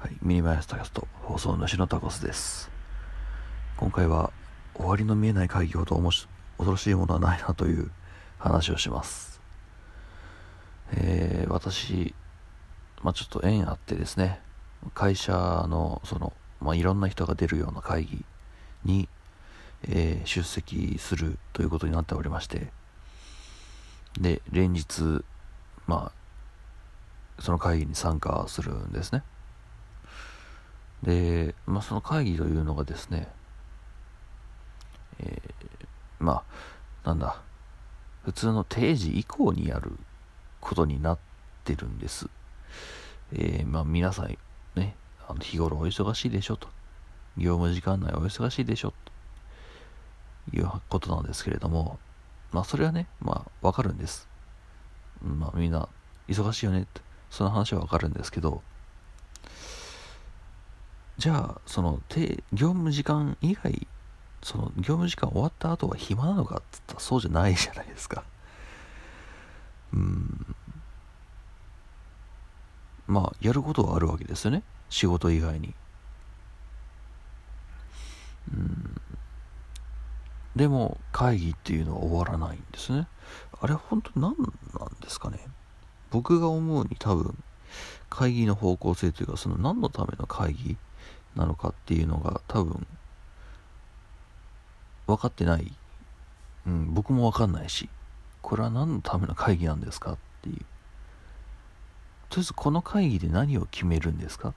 はい、ミニマイスタキャスト放送主のタコスです。今回は終わりの見えない会議ほど恐ろしいものはないなという話をします。えー、私まあちょっと縁あってですね会社のその、まあ、いろんな人が出るような会議に、えー、出席するということになっておりましてで連日まあその会議に参加するんですね。で、まあ、その会議というのがですね、えー、まあ、なんだ、普通の定時以降にやることになってるんです。えー、まあ、皆さん、ね、あの日頃お忙しいでしょと。業務時間内お忙しいでしょということなんですけれども、まあ、それはね、まあ、わかるんです。まあ、みんな忙しいよねって、その話はわかるんですけど、じゃあその業務時間以外その業務時間終わった後は暇なのかっつったらそうじゃないじゃないですか。うん。まあやることはあるわけですよね。仕事以外に。うん。でも会議っていうのは終わらないんですね。あれ本当何なんですかね。僕が思うに多分会議の方向性というかその何のための会議なのかっていうのが多分分かってない、うん、僕も分かんないしこれは何のための会議なんですかっていう。とりあえずこの会議で何を決めるんですかっ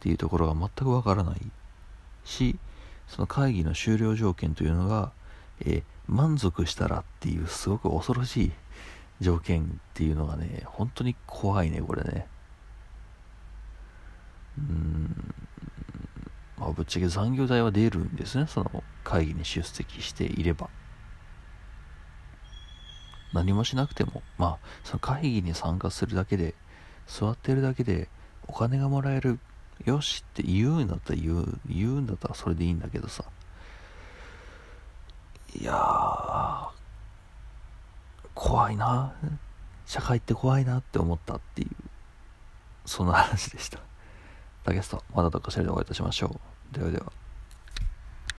ていうところが全く分からないしその会議の終了条件というのが、えー、満足したらっていうすごく恐ろしい条件っていうのがね本当に怖いねこれねうんまあぶっちゃけ残業代は出るんですね。その会議に出席していれば。何もしなくても。まあその会議に参加するだけで座ってるだけでお金がもらえる。よしって言うんだったら言う言うんだったらそれでいいんだけどさ。いやー怖いな。社会って怖いなって思ったっていうそんな話でした。ゲストまたどっかしらでお会いいたしましょう。ではでは。